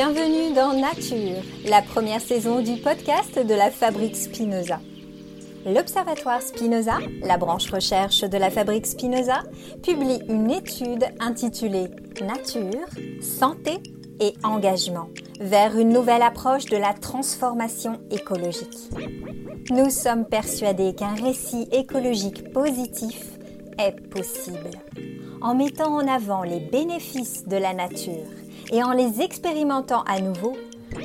Bienvenue dans Nature, la première saison du podcast de la Fabrique Spinoza. L'Observatoire Spinoza, la branche recherche de la Fabrique Spinoza, publie une étude intitulée Nature, santé et engagement vers une nouvelle approche de la transformation écologique. Nous sommes persuadés qu'un récit écologique positif est possible en mettant en avant les bénéfices de la nature et en les expérimentant à nouveau,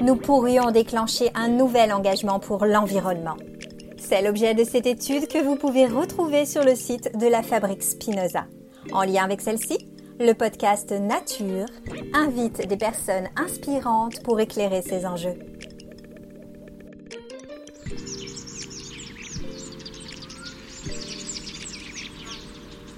nous pourrions déclencher un nouvel engagement pour l'environnement. C'est l'objet de cette étude que vous pouvez retrouver sur le site de la Fabrique Spinoza. En lien avec celle-ci, le podcast Nature invite des personnes inspirantes pour éclairer ces enjeux.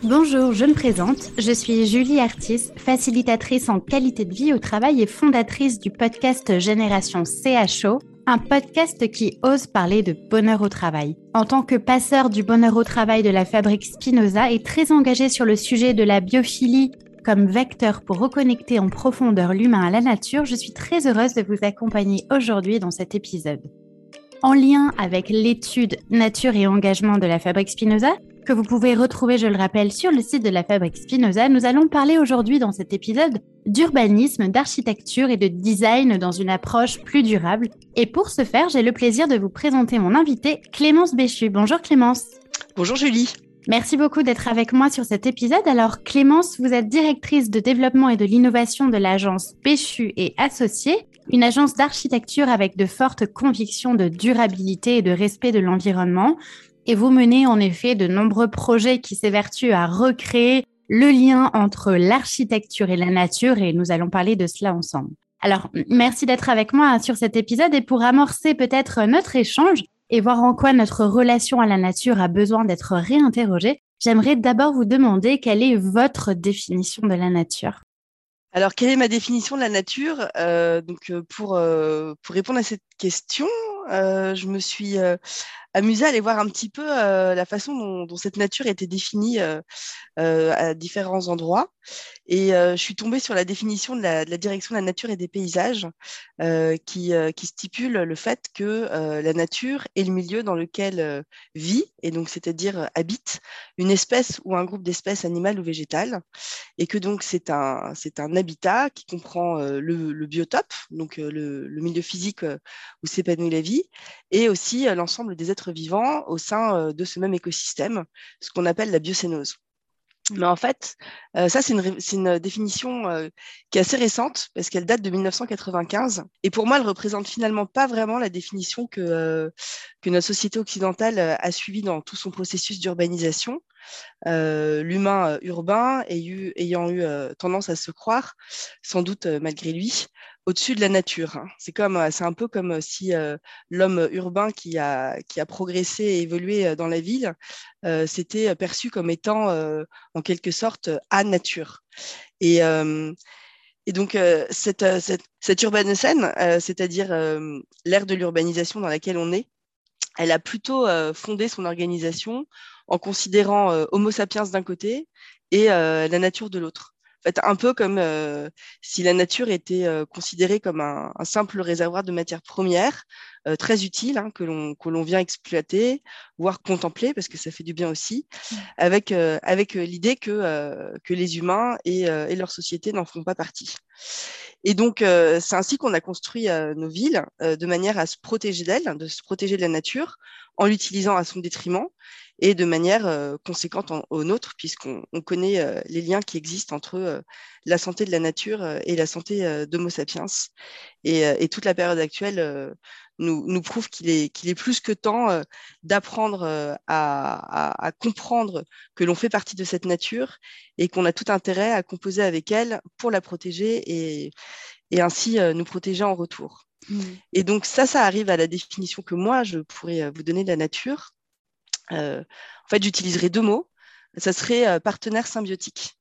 Bonjour, je me présente. Je suis Julie Artis, facilitatrice en qualité de vie au travail et fondatrice du podcast Génération CHO, un podcast qui ose parler de bonheur au travail. En tant que passeur du bonheur au travail de la fabrique Spinoza et très engagée sur le sujet de la biophilie comme vecteur pour reconnecter en profondeur l'humain à la nature, je suis très heureuse de vous accompagner aujourd'hui dans cet épisode. En lien avec l'étude Nature et engagement de la fabrique Spinoza, que vous pouvez retrouver, je le rappelle, sur le site de la Fabrique Spinoza. Nous allons parler aujourd'hui dans cet épisode d'urbanisme, d'architecture et de design dans une approche plus durable. Et pour ce faire, j'ai le plaisir de vous présenter mon invité, Clémence Béchu. Bonjour Clémence. Bonjour Julie. Merci beaucoup d'être avec moi sur cet épisode. Alors Clémence, vous êtes directrice de développement et de l'innovation de l'agence Béchu et Associés, une agence d'architecture avec de fortes convictions de durabilité et de respect de l'environnement. Et vous menez en effet de nombreux projets qui s'évertuent à recréer le lien entre l'architecture et la nature et nous allons parler de cela ensemble. Alors, merci d'être avec moi sur cet épisode et pour amorcer peut-être notre échange et voir en quoi notre relation à la nature a besoin d'être réinterrogée, j'aimerais d'abord vous demander quelle est votre définition de la nature. Alors, quelle est ma définition de la nature? Euh, Donc, euh, pour, euh, pour répondre à cette question, je me suis amusé à aller voir un petit peu euh, la façon dont, cette nature était définie euh, euh, à différents endroits. Et je suis tombée sur la définition de la, direction de la nature et des paysages qui, stipule le fait que la nature est le milieu dans lequel vit, et donc c'est-à-dire habite, une espèce ou un groupe d'espèces animales ou végétales, et que donc c'est un, un habitat qui comprend le, biotope, donc le milieu physique où s'épanouit la vie, et aussi l'ensemble des êtres vivants au sein euh, de ce même écosystème, ce qu'on appelle la biocénose. Mais en fait, euh, ça, c'est une, définition euh, qui est assez récente parce qu'elle date de 1995. Et pour moi, elle représente finalement pas vraiment la définition que notre société occidentale a suivie dans tout son processus d'urbanisation. L'humain urbain ayant eu tendance à se croire, sans doute malgré lui, au-dessus de la nature. Hein. C'est comme, euh, c'est un peu comme euh, si euh, l'homme urbain qui a, qui a progressé et évolué dans la ville, euh, c'était perçu comme étant en quelque sorte à nature. Et, et donc cette, cette, cette urbanocène, c'est-à-dire l'ère de l'urbanisation dans laquelle on est, elle a plutôt fondé son organisation en considérant Homo sapiens d'un côté et la nature de l'autre. Fait, un peu comme euh, si la nature était euh, considérée comme un, simple réservoir de matières premières, euh, très utile, hein, que l'on vient exploiter, voire contempler, parce que ça fait du bien aussi, avec, avec l'idée que, que les humains et, et leur société n'en font pas partie. Et donc, c'est ainsi qu'on a construit nos villes, de manière à se protéger d'elles, de se protéger de la nature, en l'utilisant à son détriment et de manière euh, conséquente au nôtre, puisqu'on connaît euh, les liens qui existent entre euh, la santé de la nature et la santé d'Homo sapiens. Et, toute la période actuelle nous, nous, prouve qu'il est, qu'il est plus que temps d'apprendre à, à, comprendre que l'on fait partie de cette nature et qu'on a tout intérêt à composer avec elle pour la protéger et, et ainsi nous protéger en retour. Mmh. Et donc ça, ça arrive à la définition que moi, je pourrais vous donner de la nature. Euh, en fait, j'utiliserai deux mots. Ça serait euh, partenaire symbiotique.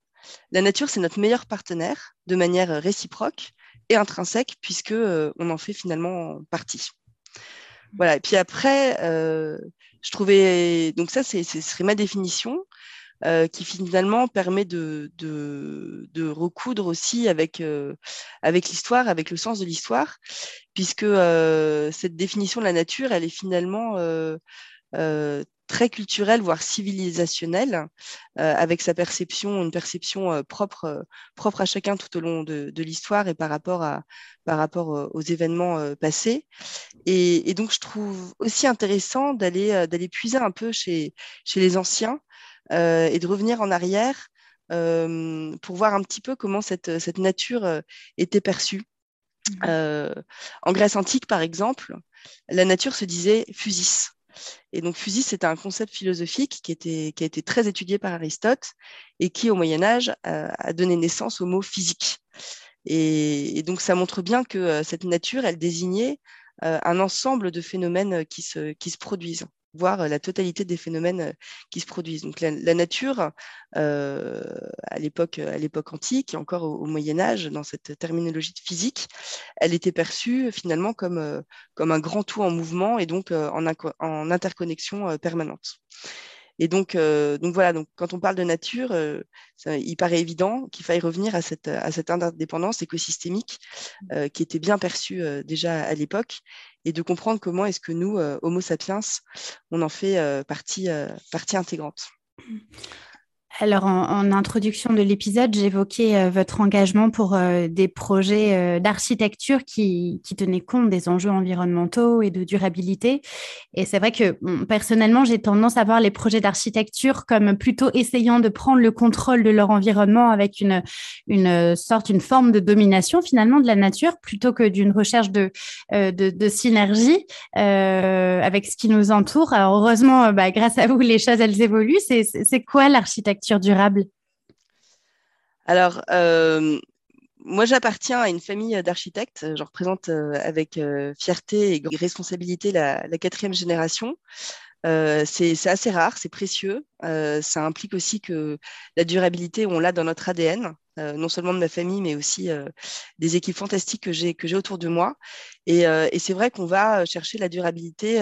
La nature, c'est notre meilleur partenaire de manière réciproque et intrinsèque, puisque euh, on en fait finalement partie. Voilà. Et puis après, je trouvais donc ça, ce serait ma définition. qui finalement permet de, recoudre aussi avec, avec l'histoire, avec le sens de l'histoire, puisque cette définition de la nature, elle est finalement très culturel, voire civilisationnel, euh, avec sa perception, une perception euh, propre, euh, propre à chacun tout au long de, l'histoire et par rapport, à, par rapport aux événements passés. Et, donc, je trouve aussi intéressant d'aller d'aller puiser un peu chez, chez les anciens et de revenir en arrière pour voir un petit peu comment cette, cette nature était perçue. Mmh. en Grèce antique, par exemple, la nature se disait fusis. Et donc, fusil, c'est un concept philosophique qui, a été très étudié par Aristote et qui, au Moyen Âge, a donné naissance au mot physique. Et, donc, ça montre bien que euh, cette nature, elle désignait euh, un ensemble de phénomènes qui se produisent voir euh, la totalité des phénomènes euh, qui se produisent. Donc la, nature, euh, à l'époque antique et encore au, Moyen Âge, dans cette terminologie de physique, elle était perçue finalement comme comme un grand tout en mouvement et donc en, interconnexion permanente. Et donc, donc voilà, donc quand on parle de nature, euh, il paraît évident qu'il faille revenir à cette, à cette interdépendance écosystémique qui était bien perçue déjà à l'époque et de comprendre comment est-ce que nous, Homo sapiens, on en fait partie, partie intégrante. Alors, en, introduction de l'épisode, j'évoquais euh, votre engagement pour euh, des projets euh, d'architecture qui, tenaient compte des enjeux environnementaux et de durabilité. Et c'est vrai que personnellement, j'ai tendance à voir les projets d'architecture comme plutôt essayant de prendre le contrôle de leur environnement avec une, une sorte, une forme de domination finalement de la nature, plutôt que d'une recherche de, de, synergie avec ce qui nous entoure. Alors, heureusement, bah, grâce à vous, les choses, elles évoluent. C'est quoi l'architecture? Durable? Alors, euh, moi, j'appartiens à une famille d'architectes. Je représente euh, avec euh, fierté et responsabilité la, quatrième génération. c'est assez rare, c'est précieux. ça implique aussi que la durabilité, on l'a dans notre ADN, non seulement de ma famille, mais aussi des équipes fantastiques que j'ai autour de moi. Et c'est vrai qu'on va chercher la durabilité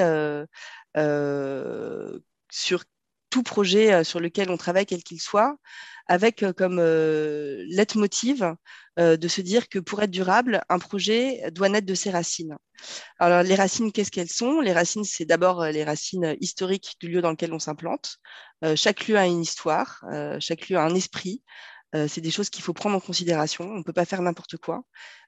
sur tout projet euh, sur lequel on travaille, quel qu'il soit, avec euh, comme euh, leitmotiv de se dire que pour être durable, un projet doit naître de ses racines. Alors les racines, qu'est-ce qu'elles sont? Les racines, c'est d'abord les racines historiques du lieu dans lequel on s'implante. chaque lieu a une histoire, chaque lieu a un esprit. c'est des choses qu'il faut prendre en considération. On ne peut pas faire n'importe quoi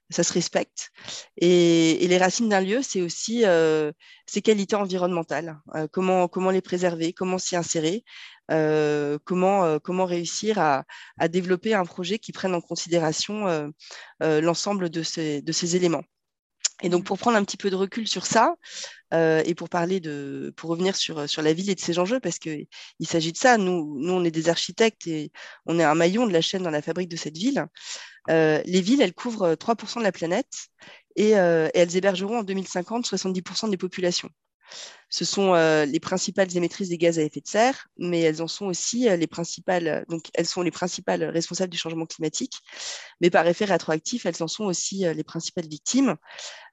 ça se respecte. Et, les racines d'un lieu, c'est aussi euh, ses qualités environnementales. Euh, comment, les préserver, comment s'y insérer, euh, comment, comment réussir à, développer un projet qui prenne en considération l'ensemble de ces éléments. Et donc, pour prendre un petit peu de recul sur ça, et pour parler de, pour revenir sur, sur la ville et de ses enjeux, parce qu'il s'agit de ça. Nous, nous, on est des architectes et on est un maillon de la chaîne dans la fabrique de cette ville. Euh, les villes, elles couvrent 3% de la planète et, euh, et elles hébergeront en 2050 70% des populations. Ce sont euh, les principales émettrices des gaz à effet de serre, mais elles en sont aussi les principales, donc elles sont les principales responsables du changement climatique, mais par effet rétroactif, elles en sont aussi les principales victimes,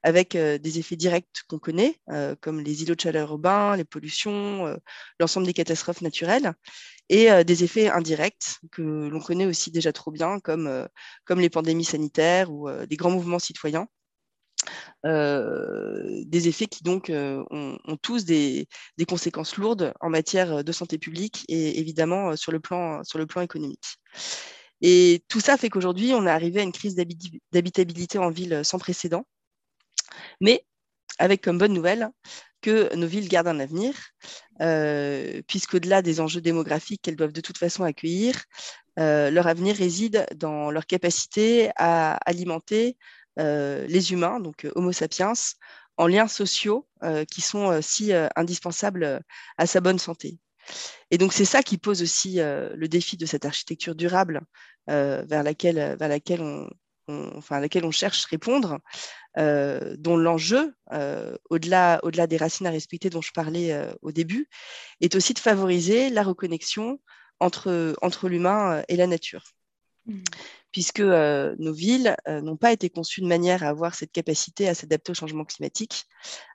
avec des effets directs qu'on connaît, comme les îlots de chaleur urbains, les pollutions, l'ensemble des catastrophes naturelles, et euh, des effets indirects que l'on connaît aussi déjà trop bien, comme, euh, comme les pandémies sanitaires ou euh, les grands mouvements citoyens. Des effets qui donc ont, tous des, conséquences lourdes en matière de santé publique et évidemment sur le plan, sur le plan économique. Et tout ça fait qu'aujourd'hui, on est arrivé à une crise d'habitabilité en ville sans précédent, mais avec comme bonne nouvelle que nos villes gardent un avenir, euh, puisqu'au-delà des enjeux démographiques qu'elles doivent de toute façon accueillir, euh, leur avenir réside dans leur capacité à alimenter euh, les humains, donc Homo sapiens, en liens sociaux qui sont si indispensables à sa bonne santé. Et donc c'est ça qui pose aussi le défi de cette architecture durable vers laquelle, on, à laquelle on cherche répondre, euh, dont l'enjeu, euh, au-delà, des racines à respecter dont je parlais euh, au début, est aussi de favoriser la reconnexion entre, entre l'humain et la nature. Mmh. Puisque nos villes n'ont pas été conçues de manière à avoir cette capacité à s'adapter au changement climatique,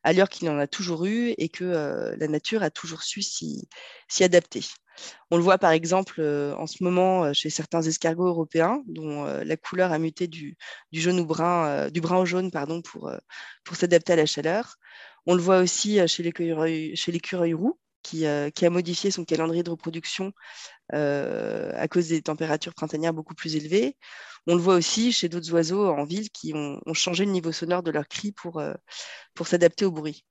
alors qu'il en a toujours eu et que la nature a toujours su s'y, adapter. On le voit par exemple en ce moment chez certains escargots européens, dont la couleur a muté du, jaune au brun, du brun au jaune pardon, pour, pour s'adapter à la chaleur. On le voit aussi chez l'écureuil roux, qui, qui, a modifié son calendrier de reproduction à cause des températures printanières beaucoup plus élevées. On le voit aussi chez d'autres oiseaux en ville qui ont, changé le niveau sonore de leur cri pour, pour s'adapter au bruit.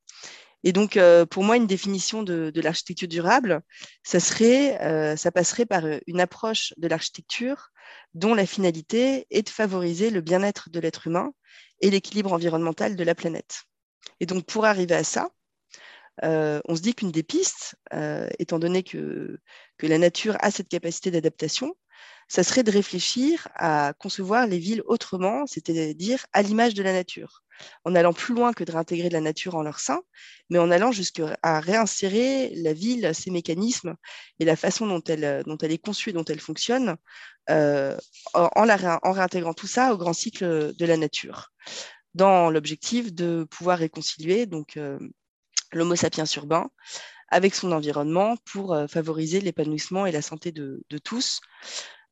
Et donc, pour moi, une définition de, l'architecture durable, ça, serait, ça passerait par une approche de l'architecture dont la finalité est de favoriser le bien-être de l'être humain et l'équilibre environnemental de la planète. Et donc, pour arriver à ça, on se dit qu'une des pistes, étant donné que, la nature a cette capacité d'adaptation, ça serait de réfléchir à concevoir les villes autrement, c'est-à-dire à, l'image de la nature, en allant plus loin que de réintégrer la nature en leur sein, mais en allant jusqu'à réinsérer la ville, ses mécanismes et la façon dont elle, elle est conçue, dont elle fonctionne, euh, en, en réintégrant tout ça au grand cycle de la nature, dans l'objectif de pouvoir réconcilier donc euh, l'Homo sapiens urbain avec son environnement pour euh, favoriser l'épanouissement et la santé de, tous,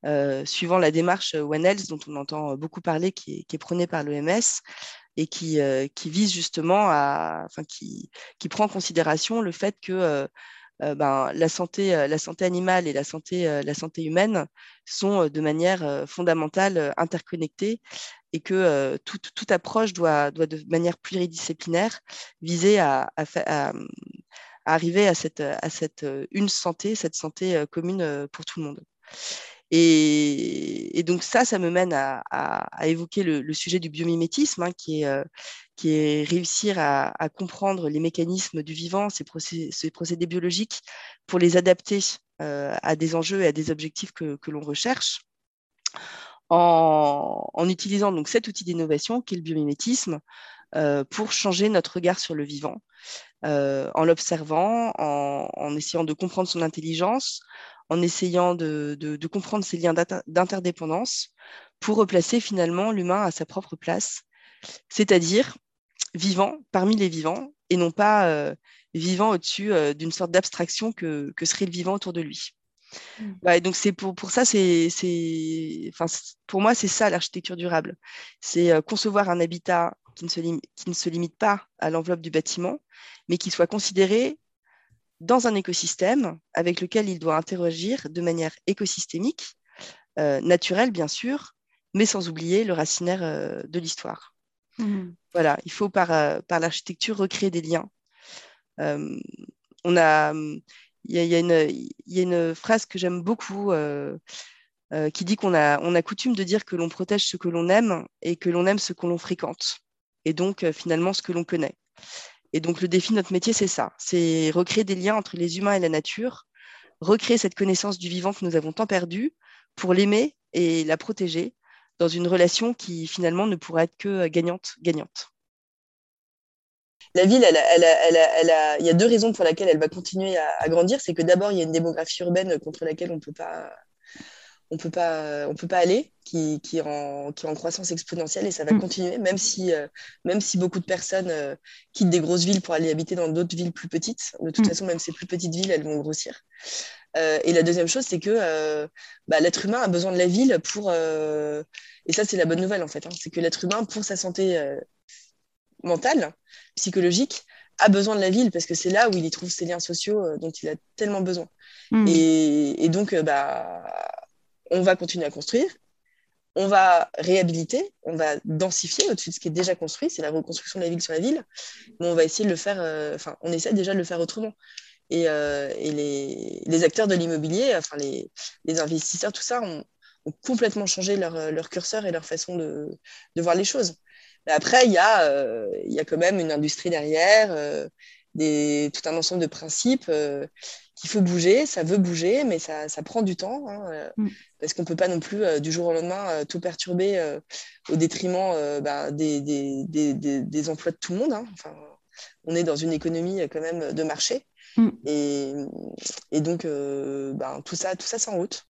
euh, suivant la démarche One Health dont on entend beaucoup parler, qui est, prônée par l'OMS et qui, euh, vise justement à, enfin, qui, prend en considération le fait que euh, ben, la, santé, la santé animale et la santé, la santé humaine sont de manière fondamentale interconnectées et que toute, approche doit, doit, de manière pluridisciplinaire viser à, à, arriver à cette, à cette une santé, cette santé commune pour tout le monde. Et, donc ça, ça me mène à, évoquer le, sujet du biomimétisme, hein, qui, est, euh, qui est réussir à, comprendre les mécanismes du vivant, ces, procédés, biologiques, pour les adapter euh, à des enjeux et à des objectifs que, l'on recherche. En, utilisant donc cet outil d'innovation qui est le biomimétisme euh, pour changer notre regard sur le vivant, en l'observant, en, essayant de comprendre son intelligence, en essayant de, comprendre ces liens d'interdépendance pour replacer finalement l'humain à sa propre place, c'est-à-dire vivant parmi les vivants et non pas euh, vivant au-dessus euh, d'une sorte d'abstraction que, serait le vivant autour de lui. Mmh. donc c'est pour, pour ça, c'est, enfin, pour moi, c'est ça l'architecture durable. C'est euh, concevoir un habitat qui ne, se qui ne se limite pas à l'enveloppe du bâtiment, mais qui soit considéré dans un écosystème avec lequel il doit interagir de manière écosystémique, naturelle bien sûr, mais sans oublier le racinaire de l'histoire. Mmh. Voilà, il faut par, euh, par l'architecture recréer des liens. on a, il y, y, a une phrase que j'aime beaucoup qui dit qu'on a, on a coutume de dire que l'on protège ce que l'on aime et que l'on aime ce que l'on fréquente, et donc finalement ce que l'on connaît. Et donc, le défi de notre métier, c'est ça c'est recréer des liens entre les humains et la nature, recréer cette connaissance du vivant que nous avons tant perdue pour l'aimer et la protéger dans une relation qui finalement ne pourra être que gagnante-gagnante. La ville, il y a deux raisons pour lesquelles elle va continuer à, à grandir. C'est que d'abord, il y a une démographie urbaine contre laquelle on ne peut pas on peut pas on peut pas aller qui, qui, est en, qui est en croissance exponentielle et ça va mm. continuer même si euh, même si beaucoup de personnes euh, quittent des grosses villes pour aller habiter dans d'autres villes plus petites de toute mm. façon même ces plus petites villes elles vont grossir euh, et la deuxième chose c'est que bah, l'être humain a besoin de la ville pour et ça c'est la bonne nouvelle en fait hein, c'est que l'être humain pour sa santé mentale psychologique a besoin de la ville parce que c'est là où il y trouve ses liens sociaux dont il a tellement besoin mm. et, et, donc bah on va continuer à construire, on va réhabiliter, on va densifier au-dessus de ce qui est déjà construit, c'est la reconstruction de la ville sur la ville, mais on va essayer de le faire, euh, enfin, on essaie déjà de le faire autrement. Et, euh, les, acteurs de l'immobilier, enfin, les, investisseurs, tout ça, ont, complètement changé leur, curseur et leur façon de, voir les choses. Mais après, il y, a, euh, y a quand même une industrie derrière, des, tout un ensemble de principes qu'il faut bouger, ça veut bouger, mais ça, prend du temps, hein, euh, mm. parce qu'on ne peut pas non plus euh, du jour au lendemain euh, tout perturber au détriment bah, des, des, emplois de tout le monde. Hein. Enfin, on est dans une économie quand même de marché, mm. et, et, donc bah, tout ça, tout ça, c'est en route.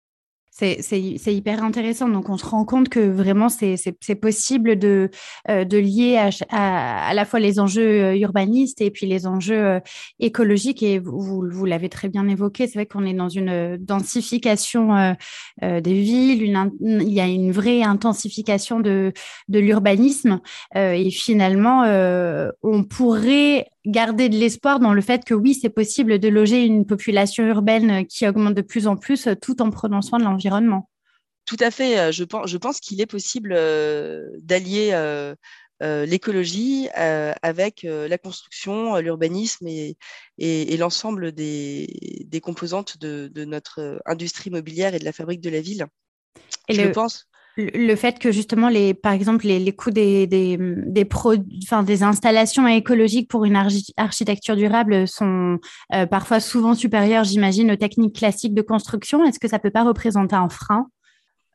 C'est hyper intéressant. Donc, on se rend compte que vraiment, c'est possible de, euh, de lier à, à, la fois les enjeux euh, urbanistes et puis les enjeux euh, écologiques. Et vous, vous l'avez très bien évoqué, c'est vrai qu'on est dans une densification des villes, une, il y a une vraie intensification de, de l'urbanisme. et finalement, on pourrait garder de l'espoir dans le fait que oui, c'est possible de loger une population urbaine qui augmente de plus en plus tout en prenant soin de l'environnement. Tout à fait. Euh, je pense, je pense qu'il est possible euh, d'allier euh, l'écologie avec la construction, l'urbanisme et, et, l'ensemble des, des, composantes de, de, notre industrie immobilière et de la fabrique de la ville. Et je pense le fait que justement les par exemple les, les coûts des des des, enfin, des installations écologiques pour une architecture durable sont euh, parfois souvent supérieurs j'imagine aux techniques classiques de construction est-ce que ça peut pas représenter un frein?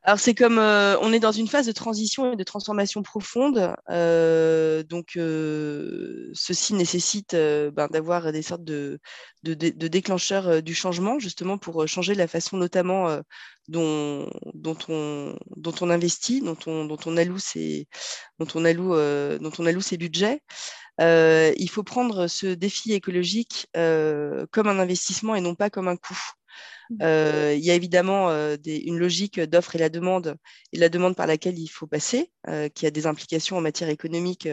Alors c'est comme euh, on est dans une phase de transition et de transformation profonde, euh, donc euh, ceci nécessite ben, d'avoir des sortes de, de, de, déclencheurs du changement, justement pour changer la façon notamment dont, dont, on, dont on investit, dont on, dont on alloue ses, dont on alloue, dont on alloue ses budgets. il faut prendre ce défi écologique comme un investissement et non pas comme un coût. Euh, il y a évidemment euh, une logique d'offre et la demande, et la demande par laquelle il faut passer, euh, qui a des implications en matière économique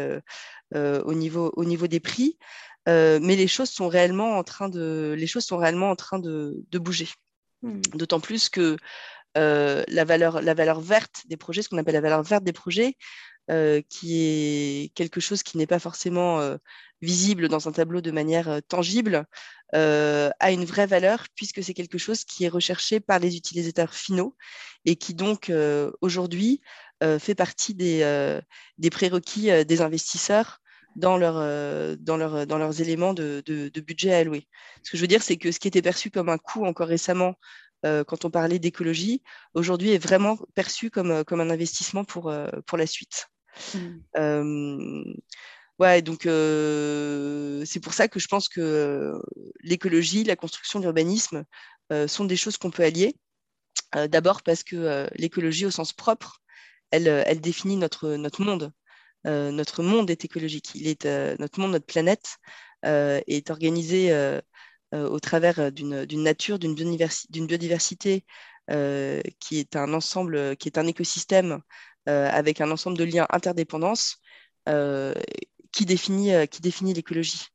au, niveau, au niveau des prix. mais les choses sont réellement en train de, les choses sont réellement en train de, bouger. Mmh. D'autant plus que la, valeur, la valeur verte des projets, ce qu'on appelle la valeur verte des projets, qui est quelque chose qui n'est pas forcément visible dans un tableau de manière tangible, euh, a une vraie valeur puisque c'est quelque chose qui est recherché par les utilisateurs finaux et qui donc euh, aujourd'hui euh, fait partie des, des prérequis des investisseurs dans, leur, dans, leur, dans leurs éléments de, de, budget à allouer. Ce que je veux dire, c'est que ce qui était perçu comme un coût encore récemment quand on parlait d'écologie, aujourd'hui est vraiment perçu comme, comme un investissement pour, pour la suite. Mmh. Ouais, donc euh, c'est pour ça que je pense que euh, l'écologie, la construction, l'urbanisme euh, sont des choses qu'on peut allier. D'abord parce que l'écologie au sens propre, elle, définit notre, monde. notre monde est écologique. Il est, notre monde, notre planète est organisé au travers d'une nature, d'une biodiversité qui est un ensemble, qui est un écosystème avec un ensemble de liens interdépendance qui définit, euh, qui définit l'écologie.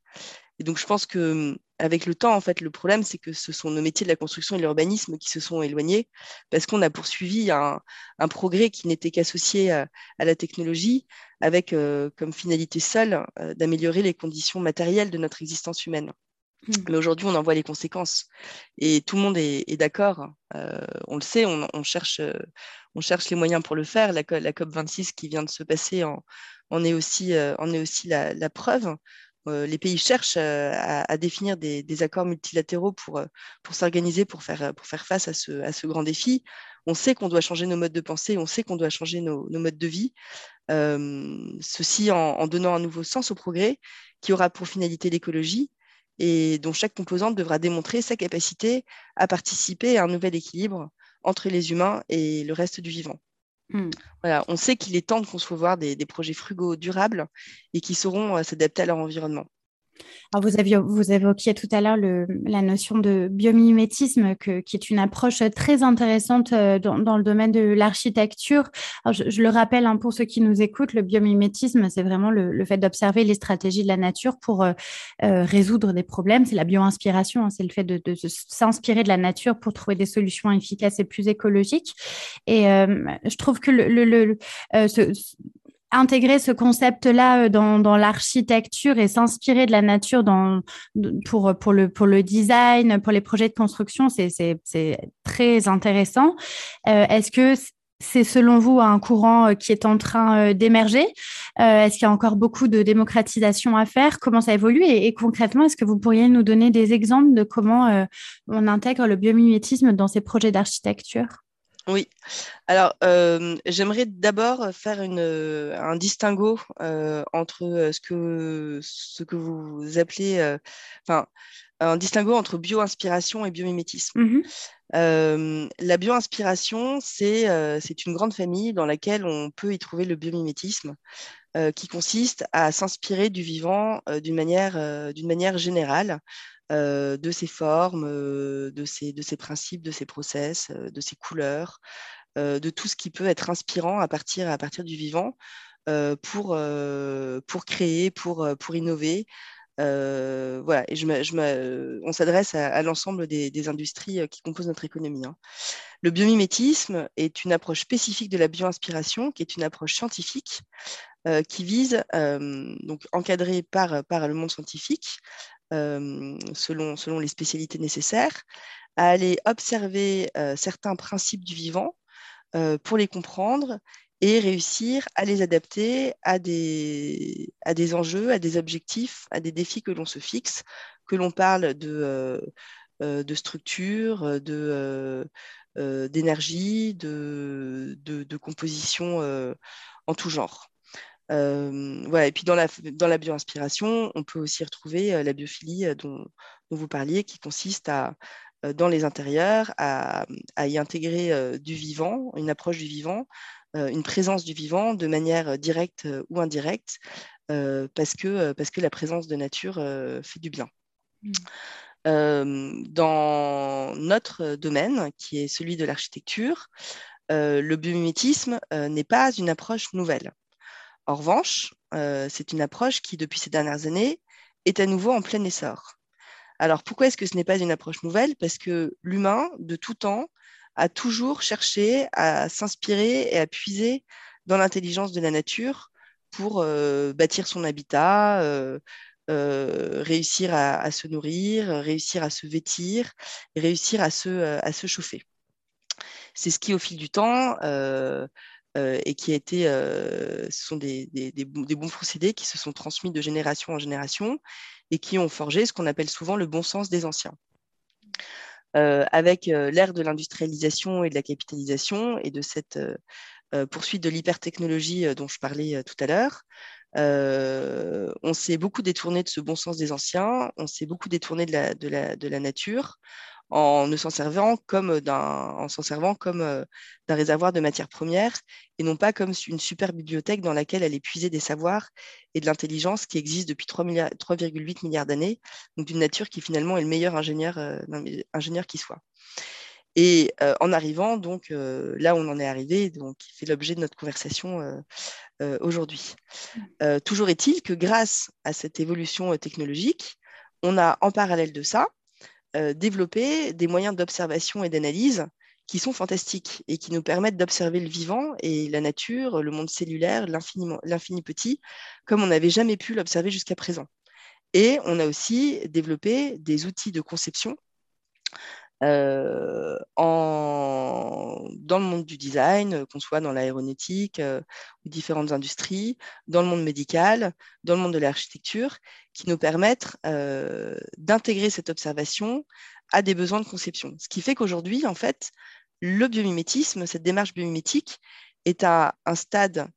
Et donc, je pense que avec le temps, en fait, le problème, c'est que ce sont nos métiers de la construction et de l'urbanisme qui se sont éloignés parce qu'on a poursuivi un, un progrès qui n'était qu'associé à, la technologie avec euh, comme finalité seule euh, d'améliorer les conditions matérielles de notre existence humaine. Mmh. Mais aujourd'hui, on en voit les conséquences. Et tout le monde est, d'accord. on le sait, on, on cherche, on cherche les moyens pour le faire. La, la COP26 qui vient de se passer en, en est aussi, euh, est aussi la, preuve. Euh, les pays cherchent euh, à, définir des, accords multilatéraux pour, s'organiser, pour faire, face à ce, à ce grand défi. On sait qu'on doit changer nos modes de pensée, on sait qu'on doit changer nos, modes de vie. ceci en, donnant un nouveau sens au progrès qui aura pour finalité l'écologie et dont chaque composante devra démontrer sa capacité à participer à un nouvel équilibre entre les humains et le reste du vivant. Hmm. Voilà, on sait qu'il est temps de concevoir des, projets frugaux durables et qui sauront euh, s'adapter à leur environnement. Alors vous, aviez, vous évoquiez tout à l'heure la notion de biomimétisme, qui est une approche très intéressante euh, dans, le domaine de l'architecture. Je, je, le rappelle hein, pour ceux qui nous écoutent, le biomimétisme, c'est vraiment le, fait d'observer les stratégies de la nature pour euh, euh, résoudre des problèmes. C'est la bioinspiration, hein, c'est le fait de, s'inspirer de la nature pour trouver des solutions efficaces et plus écologiques. Et je trouve que le, le ce, intégrer ce concept-là euh, dans, l'architecture et s'inspirer de la nature pour, le, design, pour les projets de construction, c'est très intéressant. Euh, Est-ce que c'est selon vous un courant euh, qui est en train d'émerger? Est-ce qu'il y a encore beaucoup de démocratisation à faire? Comment ça évolue? Et, et concrètement, est-ce que vous pourriez nous donner des exemples de comment on intègre le biomimétisme dans ces projets d'architecture? Oui, alors euh, j'aimerais d'abord faire une, euh, un distinguo euh, entre ce que, ce que vous appelez, enfin, un distinguo entre bio-inspiration et biomimétisme. Euh, la bio-inspiration, c'est une grande famille dans laquelle on peut y trouver le biomimétisme, qui consiste à s'inspirer du vivant d'une manière, d'une manière générale, de ses formes, de, ses, de ses principes, de ses process, de ses couleurs, de tout ce qui peut être inspirant à partir, à partir du vivant pour, pour créer, pour, pour innover, euh, voilà, et je on s'adresse à, l'ensemble des, industries euh, qui composent notre économie. Hein. Le biomimétisme est une approche spécifique de la bioinspiration, qui est une approche scientifique euh, qui vise, donc encadrée par, par le monde scientifique, selon, les spécialités nécessaires, à aller observer certains principes du vivant pour les comprendre et réussir à les adapter à des, à enjeux, à des objectifs, à des défis que l'on se fixe, que l'on parle de, structure, d'énergie, de, composition en tout genre. Voilà. Et puis dans la, dans la bioinspiration, on peut aussi retrouver la biophilie dont, dont vous parliez, qui consiste à, dans les intérieurs, à, à y intégrer du vivant, une approche du vivant, euh, une présence du vivant de manière euh, directe euh, ou indirecte, parce, que, parce que la présence de nature fait du bien. Mmh. dans notre domaine, qui est celui de l'architecture, le biomimétisme n'est pas une approche nouvelle. En revanche, c'est une approche qui, depuis ces dernières années, est à nouveau en plein essor. Alors, pourquoi est-ce que ce n'est pas une approche nouvelle? Parce que l'humain, de tout temps, a toujours cherché à s'inspirer et à puiser dans l'intelligence de la nature pour euh, bâtir son habitat, euh, euh, réussir à, se nourrir, réussir à se vêtir, réussir à se chauffer. C'est ce qui, au fil du temps, et qui a été, ce sont des, des, bons procédés qui se sont transmis de génération en génération et qui ont forgé ce qu'on appelle souvent le bon sens des anciens. Euh, avec euh, l'ère de l'industrialisation et de la capitalisation et de cette euh, poursuite de l'hypertechnologie dont je parlais tout à l'heure. on s'est beaucoup détourné de ce bon sens des anciens, on s'est beaucoup détourné de la, de la, de la nature, en ne s'en servant comme d'un en s'en servant comme euh, d'un réservoir de matières premières et non pas comme une super bibliothèque dans laquelle elle est puisée des savoirs et de l'intelligence qui existe depuis 3,8 milliards d'années, donc d'une nature qui finalement est le meilleur ingénieur, euh, ingénieur qui soit. Et euh, en arrivant, donc là où on en est arrivé, donc qui fait l'objet de notre conversation aujourd'hui. toujours est-il que grâce à cette évolution technologique, on a en parallèle de ça euh, développer des moyens d'observation et d'analyse qui sont fantastiques et qui nous permettent d'observer le vivant et la nature, le monde cellulaire, l'infini petit, comme on n'avait jamais pu l'observer jusqu'à présent. Et on a aussi développé des outils de conception euh, dans le monde du design, qu'on soit dans l'aéronautique euh, ou différentes industries, dans le monde médical, dans le monde de l'architecture, qui nous permettent euh, d'intégrer cette observation à des besoins de conception. Ce qui fait qu'aujourd'hui, en fait, le biomimétisme, cette démarche biomimétique, est à un stade,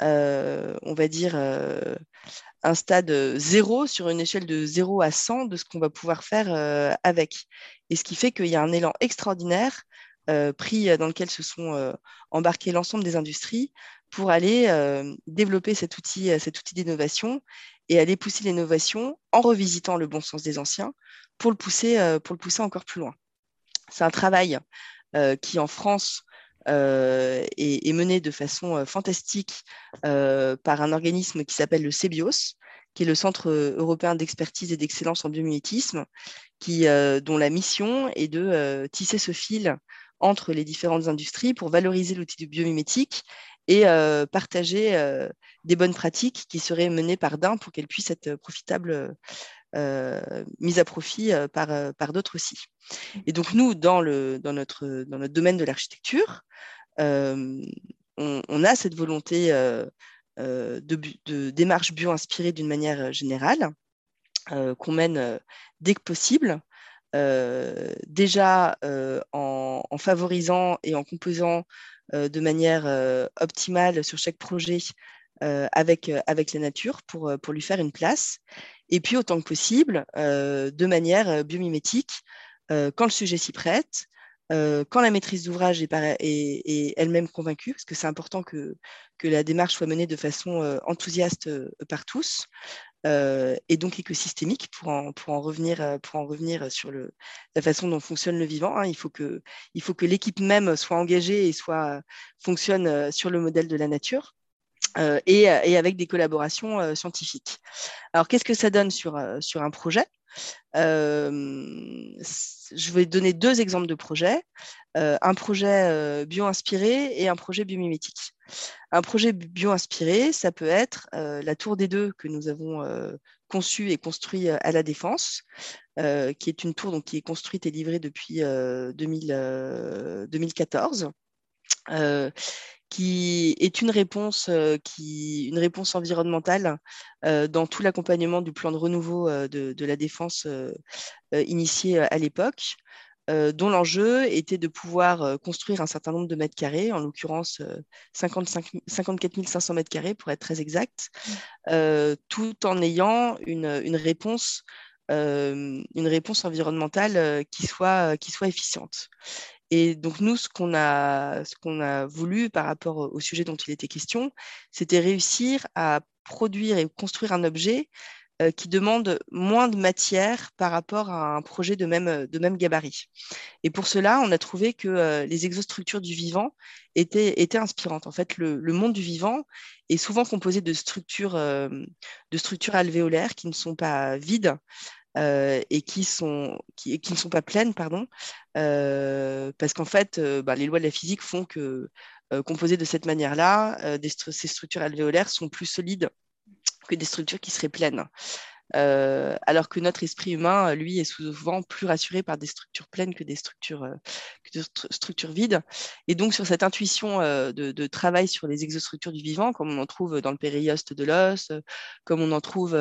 on va dire, un stade zéro sur une échelle de 0 à 100 de ce qu'on va pouvoir faire avec. Et ce qui fait qu'il y a un élan extraordinaire pris dans lequel se sont embarqués l'ensemble des industries pour aller développer cet outil, cet outil d'innovation et aller pousser l'innovation en revisitant le bon sens des anciens pour le pousser, pour le pousser encore plus loin. C'est un travail qui, en France, euh, est, mené de façon euh, fantastique euh, par un organisme qui s'appelle le CEBIOS, qui est le Centre européen d'expertise et d'excellence en biomimétisme, dont la mission est de tisser ce fil entre les différentes industries pour valoriser l'outil du biomimétique et partager des bonnes pratiques qui seraient menées par d'un pour qu'elles puissent être profitables euh, mise à profit euh, par, euh, par d'autres aussi. Et donc nous, dans, le, dans, notre, dans notre domaine de l'architecture, on, a cette volonté de, démarche bio-inspirée d'une manière générale, qu'on mène dès que possible, déjà en, favorisant et en composant de manière optimale sur chaque projet avec, avec la nature pour, lui faire une place. Et puis, autant que possible, de manière biomimétique, quand le sujet s'y prête, quand la maîtrise d'ouvrage est, est, elle-même convaincue, parce que c'est important que, la démarche soit menée de façon enthousiaste par tous, et donc écosystémique pour en, en, revenir, sur la façon dont fonctionne le vivant. Hein. Il faut que, l'équipe même soit engagée et soit, fonctionne sur le modèle de la nature. et, avec des collaborations scientifiques. Alors, qu'est-ce que ça donne sur un projet? Je vais donner deux exemples de projets. un projet bio-inspiré et un projet biomimétique. Un projet bio-inspiré, ça peut être la Tour des Deux que nous avons conçue et construit à la Défense, qui est une tour donc, qui est construite et livrée depuis 2014 qui est une réponse, euh, qui, une réponse environnementale euh, dans tout l'accompagnement du plan de renouveau euh, de, la défense initié à l'époque. Dont l'enjeu était de pouvoir construire un certain nombre de mètres carrés, en l'occurrence 55, 54 500 mètres carrés pour être très exact, tout en ayant une, une réponse une réponse environnementale qui, soit, qui soit efficiente. Et donc, nous, ce qu'on a, ce qu'on a voulu par rapport au sujet dont il était question, c'était réussir à produire et construire un objet euh, qui demande moins de matière par rapport à un projet de même, de même gabarit. Et pour cela, on a trouvé que euh, les exostructures du vivant étaient, étaient inspirantes. En fait, le, le monde du vivant est souvent composé de structures, euh, de structures alvéolaires qui ne sont pas vides, euh, et qui, sont, qui, qui, ne sont pas pleines, pardon, euh, parce qu'en fait, euh, bah, les lois de la physique font que, composées de cette manière-là, ces structures alvéolaires sont plus solides que des structures qui seraient pleines. Euh, alors que notre esprit humain, lui, est souvent plus rassuré par des structures pleines que des structures, euh, que des structures vides. Et donc, sur cette intuition euh, de, travail sur les exostructures du vivant, comme on en trouve dans le périoste de l'os, comme on en trouve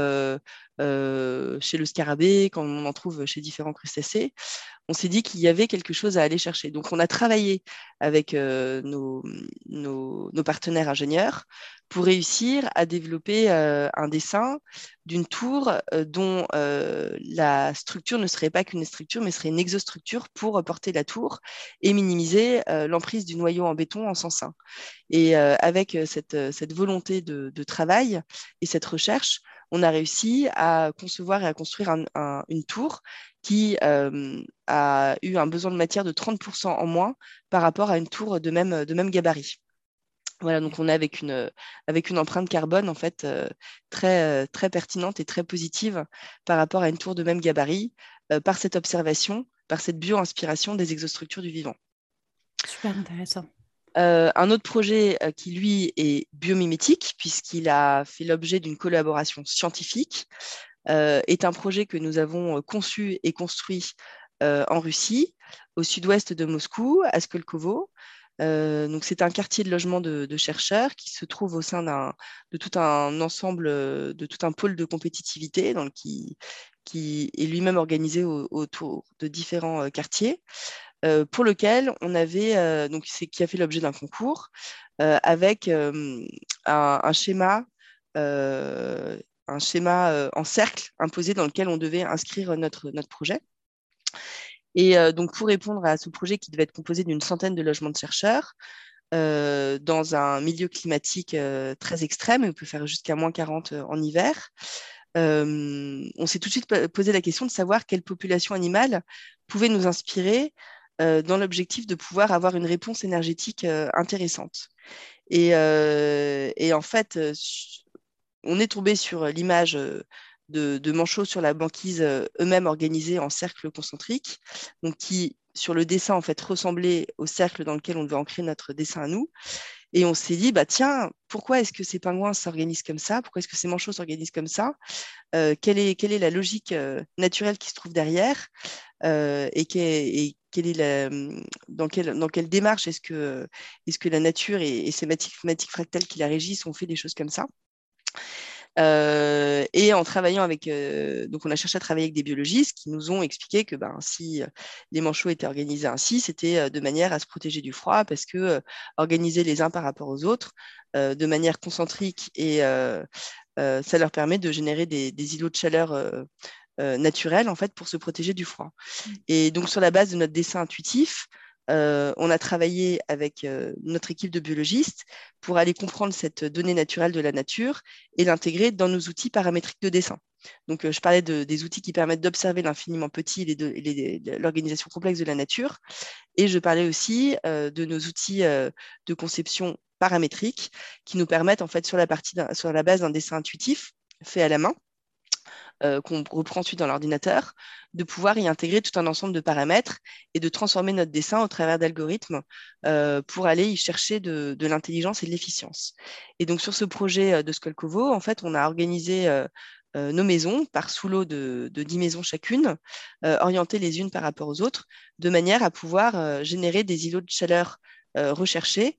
chez le scarabée, comme on en trouve chez différents crustacés, on s'est dit qu'il y avait quelque chose à aller chercher. Donc, on a travaillé avec nos, nos, partenaires ingénieurs pour réussir à développer un dessin d'une tour dont la structure ne serait pas qu'une structure, mais serait une exostructure pour porter la tour et minimiser l'emprise du noyau en béton en sens 1. Et avec cette, volonté de, travail et cette recherche, on a réussi à concevoir et à construire une tour qui a eu un besoin de matière de 30% en moins par rapport à une tour de même, gabarit. Voilà, donc on est avec une, empreinte carbone en fait très, très pertinente et très positive par rapport à une tour de même gabarit par cette observation, par cette bio-inspiration des exostructures du vivant. Super intéressant. Euh, un autre projet euh, qui, lui, est biomimétique, puisqu'il a fait l'objet d'une collaboration scientifique, euh, est un projet que nous avons conçu et construit en Russie, au sud-ouest de Moscou, à Skolkovo. c'est un quartier de logement de, chercheurs qui se trouve au sein de tout un ensemble, de tout un pôle de compétitivité qui est lui-même organisé autour de différents quartiers. Euh, pour lequel on avait, euh, donc c'est qui a fait l'objet d'un concours, euh, avec un, schéma, un schéma en cercle imposé dans lequel on devait inscrire notre, notre projet. Et donc pour répondre à ce projet qui devait être composé d'une centaine de logements de chercheurs, dans un milieu climatique très extrême, on peut faire jusqu'à moins 40 en hiver. on s'est tout de suite posé la question de savoir quelle population animale pouvait nous inspirer dans l'objectif de pouvoir avoir une réponse énergétique euh, intéressante. Et, euh, et, en fait, on est tombé sur l'image de, de, manchots sur la banquise eux-mêmes organisés en cercle concentrique, donc qui, sur le dessin, en fait, ressemblait au cercle dans lequel on devait ancrer notre dessin à nous. Et on s'est dit, bah, tiens, pourquoi est-ce que ces pingouins s'organisent comme ça? Pourquoi est-ce que ces manchots s'organisent comme ça? Quelle, est, la logique naturelle qui se trouve derrière? La, dans, quelle, démarche est-ce que, la nature et, ces mathématiques fractales qui la régissent ont fait des choses comme ça. Et en travaillant avec, donc on a cherché à travailler avec des biologistes qui nous ont expliqué que ben, si les manchots étaient organisés ainsi, c'était de manière à se protéger du froid parce que organiser les uns par rapport aux autres de manière concentrique et ça leur permet de générer des îlots de chaleur naturels en fait pour se protéger du froid. Mmh. Et donc sur la base de notre dessin intuitif, euh, on a travaillé avec euh, notre équipe de biologistes pour aller comprendre cette donnée naturelle de la nature et l'intégrer dans nos outils paramétriques de dessin. Donc, euh, je parlais des outils qui permettent d'observer l'infiniment petit et l'organisation complexe de la nature. Et je parlais aussi de nos outils de conception paramétrique qui nous permettent, en fait, sur la, partie sur la base d'un dessin intuitif fait à la main, euh, qu'on reprend ensuite dans l'ordinateur, de pouvoir y intégrer tout un ensemble de paramètres et de transformer notre dessin au travers d'algorithmes euh, pour aller y chercher de, l'intelligence et de l'efficience. Et donc sur ce projet euh, de Skolkovo, en fait, on a organisé nos maisons par sous-lot de, de 10 maisons chacune, orientées les unes par rapport aux autres, de manière à pouvoir générer des îlots de chaleur recherchés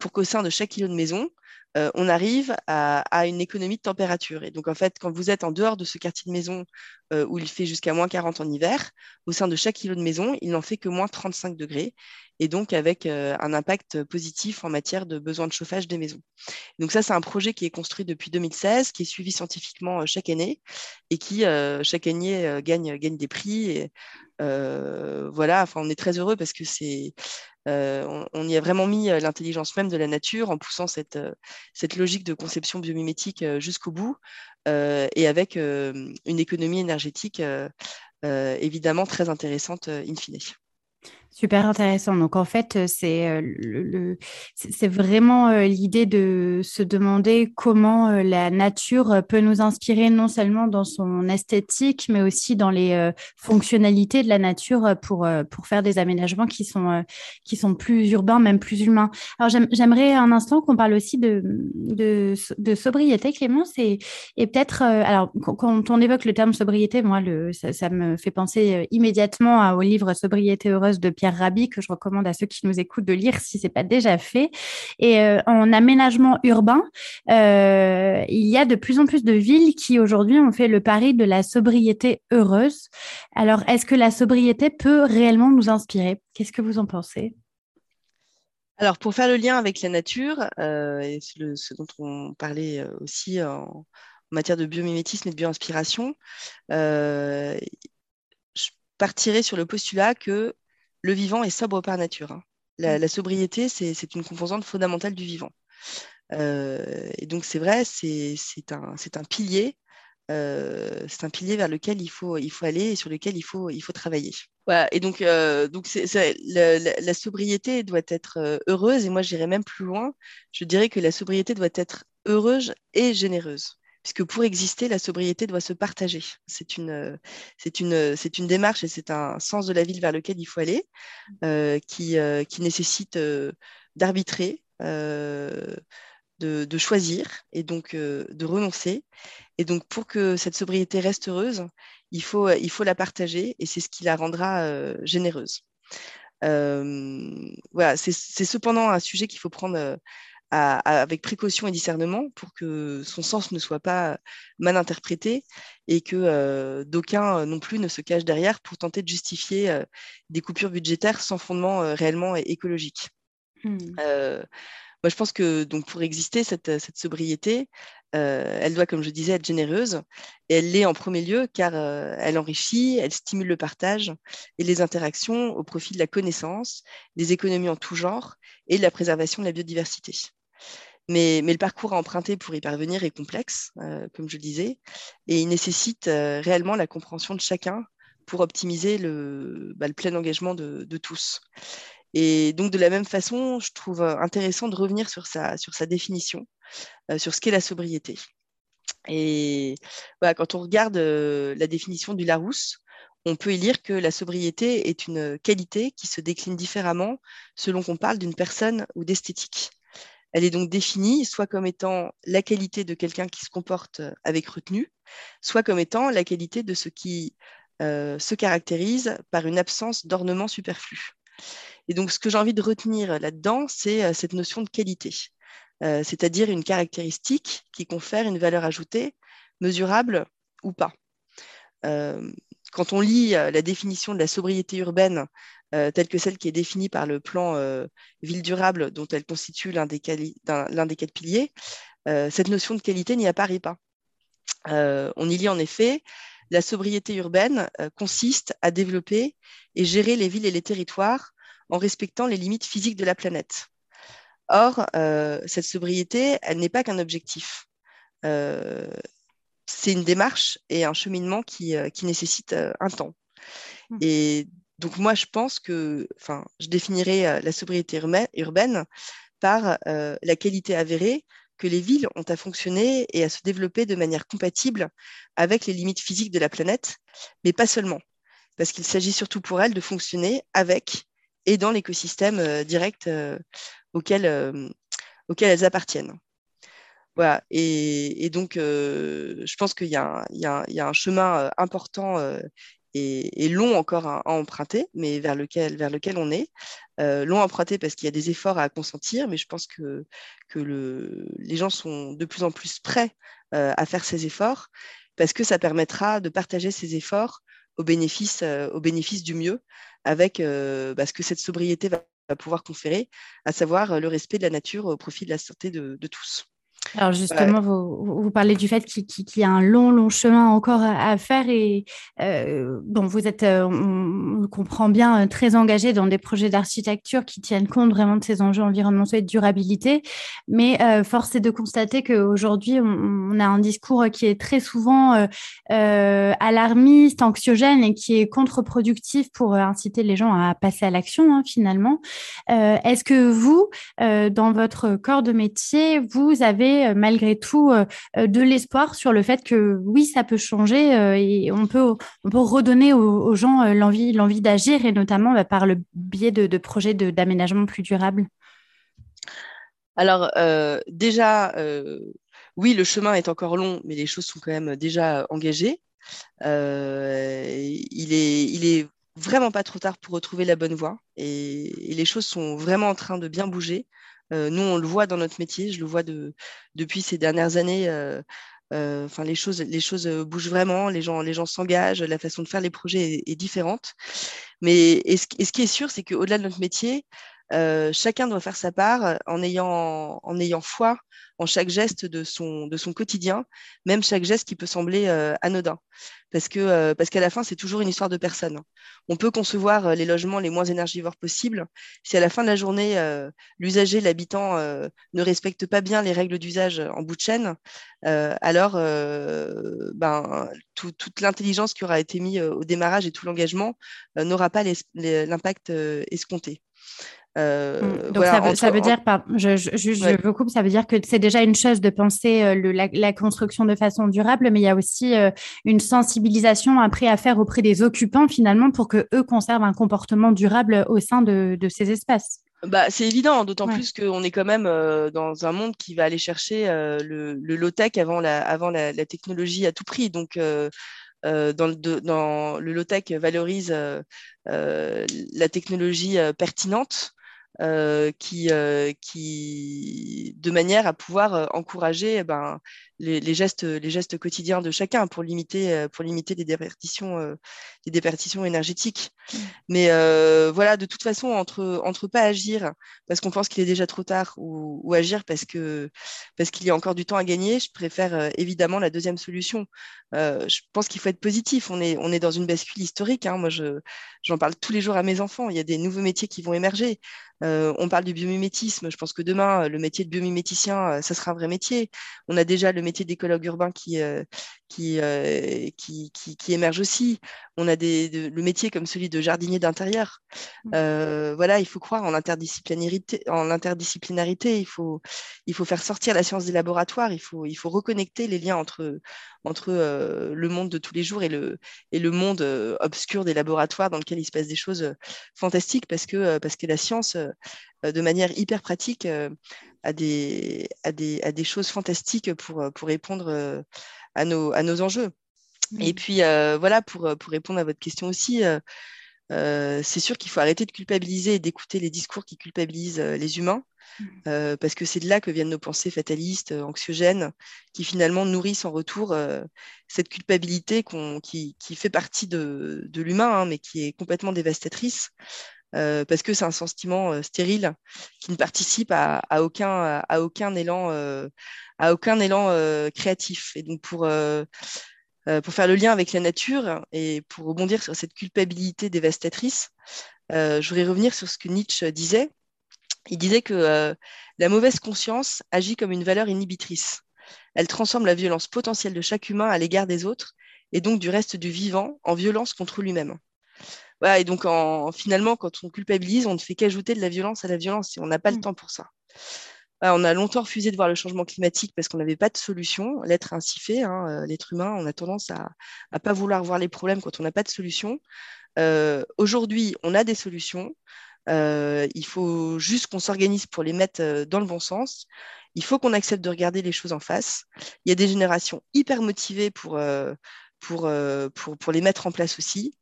pour qu'au sein de chaque îlot de maison, euh, on arrive à, une économie de température. Et donc, en fait, quand vous êtes en dehors de ce quartier de maison euh, où il fait jusqu'à moins 40 en hiver, au sein de chaque kilo de maison, il n'en fait que moins 35 degrés, et donc avec euh, un impact positif en matière de besoin de chauffage des maisons. Donc ça, c'est un projet qui est construit depuis 2016, qui est suivi scientifiquement chaque année, et qui, chaque année, gagne, des prix. Voilà, enfin, on est très heureux parce que c'est euh, on, y a vraiment mis euh, l'intelligence même de la nature en poussant cette, euh, cette logique de conception biomimétique jusqu'au bout et avec une économie énergétique évidemment très intéressante in fine. Super intéressant. Donc en fait, euh, c'est euh, le, vraiment euh, l'idée de se demander comment la nature peut nous inspirer non seulement dans son esthétique, mais aussi dans les fonctionnalités de la nature pour pour faire des aménagements qui sont qui sont plus urbains, même plus humains. Alors j'aimerais un instant qu'on parle aussi de de, de sobriété, Clémence, et, et peut-être alors quand on évoque le terme sobriété, moi le ça, ça me fait penser immédiatement au livre Sobriété heureuse de Pierre que je recommande à ceux qui nous écoutent de lire si c'est pas déjà fait. Et euh, en aménagement urbain, euh, il y a de plus en plus de villes qui aujourd'hui ont fait le pari de la sobriété heureuse. Alors, est-ce que la sobriété peut réellement nous inspirer? Qu'est-ce que vous en pensez? Alors, pour faire le lien avec la nature, euh, et ce dont on parlait aussi en, matière de biomimétisme et de bioinspiration, je partirais sur le postulat que le vivant est sobre par nature. Hein. Mm. La, sobriété, c'est une composante fondamentale du vivant. Euh, et donc, c'est vrai, c'est un, un, pilier. Euh, c'est un pilier vers lequel il faut, il faut aller et sur lequel il faut, il faut travailler. Voilà, et donc, euh, donc la, la, sobriété doit être heureuse, et moi j'irais même plus loin. Je dirais que la sobriété doit être heureuse et généreuse puisque pour exister, la sobriété doit se partager. C'est une, c'est une, démarche et c'est un sens de la ville vers lequel il faut aller, euh, qui, euh, nécessite euh, d'arbitrer, de, de, choisir et donc de renoncer. Et donc, pour que cette sobriété reste heureuse, il faut, il faut la partager et c'est ce qui la rendra généreuse. voilà, c'est cependant un sujet qu'il faut prendre avec précaution et discernement pour que son sens ne soit pas mal interprété et que euh, d'aucuns euh, non plus ne se cachent derrière pour tenter de justifier euh, des coupures budgétaires sans fondement réellement écologique. Mmh. moi, je pense que donc, pour exister, cette, cette sobriété, elle doit, comme je disais, être généreuse. Et elle l'est en premier lieu car elle enrichit, elle stimule le partage et les interactions au profit de la connaissance, des économies en tout genre et de la préservation de la biodiversité. Mais, le parcours à emprunter pour y parvenir est complexe, euh, comme je le disais, et il nécessite euh, réellement la compréhension de chacun pour optimiser le, bah, plein engagement de, tous. Et donc, de la même façon, je trouve euh, intéressant de revenir sur sa, sur sa définition, sur ce qu'est la sobriété. Et quand on regarde la définition du Larousse, on peut y lire que la sobriété est une qualité qui se décline différemment selon qu'on parle d'une personne ou d'esthétique. Elle est donc définie soit comme étant la qualité de quelqu'un qui se comporte euh, avec retenue, soit comme étant la qualité de ce qui euh, se caractérise par une absence d'ornement superflu. Et donc, ce que j'ai envie de retenir là-dedans, c'est euh, cette notion de qualité. c'est-à-dire une caractéristique qui confère une valeur ajoutée, mesurable ou pas. quand on lit la définition de la sobriété urbaine telle que celle qui est définie par le plan ville durable dont elle constitue l'un des, des, quatre piliers, cette notion de qualité n'y apparaît pas. on y lit en effet la sobriété urbaine consiste à développer et gérer les villes et les territoires en respectant les limites physiques de la planète. Or, euh, cette sobriété, elle n'est pas qu'un objectif. Euh, c'est une démarche et un cheminement qui, euh, qui nécessite un temps. Mmh. Et donc, moi, je pense que, enfin, je définirais la sobriété urbaine par la qualité avérée que les villes ont à fonctionner et à se développer de manière compatible avec les limites physiques de la planète, mais pas seulement, parce qu'il s'agit surtout pour elles de fonctionner avec et dans l'écosystème direct auxquelles, euh, auxquelles elles appartiennent. Voilà. Et, donc, euh, je pense qu'il y, a un chemin euh, important et, long encore à, emprunter, mais vers lequel, vers lequel on est. long à emprunter parce qu'il y a des efforts à consentir, mais je pense que, que le, les gens sont de plus en plus prêts à faire ces efforts parce que ça permettra de partager ces efforts au bénéfice, au bénéfice du mieux avec bah, ce que cette sobriété va pouvoir conférer, à savoir euh, le respect de la nature au profit de la santé de, tous. Alors justement, vous, vous, parlez du fait qu'il y a un long, long chemin encore à, faire et euh, bon, vous êtes, euh, on, comprend bien, très engagé dans des projets d'architecture qui tiennent compte vraiment de ces enjeux environnementaux et de durabilité. Mais force est de constater qu'aujourd'hui, on, on, a un discours qui est très souvent alarmiste, anxiogène et qui est contre-productif pour inciter les gens à passer à l'action hein, finalement. Est-ce que vous, dans votre corps de métier, vous avez euh, malgré tout euh, euh, de l'espoir sur le fait que oui, ça peut changer et on peut, on peut redonner aux, gens l'envie, l'envie d'agir et notamment bah, par le biais de, projets d'aménagement plus durables Alors déjà, oui, le chemin est encore long, mais les choses sont quand même déjà engagées. il, est, vraiment pas trop tard pour retrouver la bonne voie et, les choses sont vraiment en train de bien bouger. Euh, nous, on le voit dans notre métier, je le vois de, depuis ces dernières années. Euh, euh, enfin, les choses, les choses bougent vraiment, les gens, les gens s'engagent, la façon de faire les projets est, différente. Mais ce, qui est sûr, c'est qu'au-delà de notre métier, euh, chacun doit faire sa part en ayant, en ayant foi en chaque geste de son, de son quotidien, même chaque geste qui peut sembler euh, anodin. Parce euh, parce qu'à la fin, c'est toujours une histoire de personne. On peut concevoir les logements les moins énergivores possibles. Si à la fin de la journée, l'usager, l'habitant ne respecte pas bien les règles d'usage en bout de chaîne, alors ben, toute l'intelligence qui aura été mise au démarrage et tout l'engagement n'aura pas l'impact escompté. Euh, mmh. Donc ça, veut, dire, je, je, je, vous coupe, ça veut dire que c'est déjà une chose de penser euh, le, la, construction de façon durable, mais il y a aussi euh, une sensibilisation après à faire auprès des occupants finalement pour que eux conservent un comportement durable au sein de, de ces espaces. Bah, c'est évident, d'autant plus qu'on est quand même dans un monde qui va aller chercher le, le low-tech avant, la, avant la, la, technologie à tout prix. Donc, euh, dans, le, dans, le low-tech valorise la technologie pertinente qui, euh, qui, de manière à pouvoir euh, encourager eh ben, les, gestes, les gestes quotidiens de chacun pour limiter, pour limiter les déperditions, les déperditions énergétiques. Mmh. Mais voilà, de toute façon, entre, entre pas agir parce qu'on pense qu'il est déjà trop tard ou, ou agir parce que parce qu'il y a encore du temps à gagner, je préfère évidemment la deuxième solution. je pense qu'il faut être positif. On est, on est dans une bascule historique. Hein. Moi, je, j'en parle tous les jours à mes enfants. Il y a des nouveaux métiers qui vont émerger. Euh, on parle du biomimétisme. Je pense que demain, le métier de biomiméticien, euh, ça sera un vrai métier. On a déjà le métier d'écologue urbain qui, euh, qui, qui, qui, émerge aussi. On a des, le métier comme celui de jardinier d'intérieur. Mmh. voilà, il faut croire en l'interdisciplinarité. En il faut, il faut faire sortir la science des laboratoires. Il faut, il faut reconnecter les liens entre, entre le monde de tous les jours et le, et le monde obscur des laboratoires dans lequel il se passe des choses fantastiques parce que, parce que la science euh, de manière hyper pratique euh, à des, à, des, à des choses fantastiques pour, pour répondre euh, à nos, à nos enjeux. Et puis, voilà, pour, pour répondre à votre question aussi, c'est sûr qu'il faut arrêter de culpabiliser et d'écouter les discours qui culpabilisent les humains. mmh. parce que c'est de là que viennent nos pensées fatalistes, anxiogènes, qui finalement nourrissent en retour cette culpabilité qui, fait partie de, l'humain, hein, mais qui est complètement dévastatrice. parce que c'est un sentiment stérile qui ne participe à, aucun, à aucun élan, à aucun élan créatif. Et donc pour, pour faire le lien avec la nature et pour rebondir sur cette culpabilité dévastatrice, je voudrais revenir sur ce que Nietzsche disait. Il disait que la mauvaise conscience agit comme une valeur inhibitrice. Elle transforme la violence potentielle de chaque humain à l'égard des autres et donc du reste du vivant en violence contre lui-même. et donc finalement, quand on culpabilise, on ne fait qu'ajouter de la violence à la violence et on n'a pas le mmh. temps pour ça. On a longtemps refusé de voir le changement climatique parce qu'on n'avait pas de solution. L'être ainsi fait, hein, euh, l'être humain, on a tendance à ne pas vouloir voir les problèmes quand on n'a pas de solution. Euh, aujourd'hui, on a des solutions. Euh, il faut juste qu'on s'organise pour les mettre dans le bon sens. Il faut qu'on accepte de regarder les choses en face. Il y a des générations hyper motivées pour, pour, pour, pour les mettre en place aussi.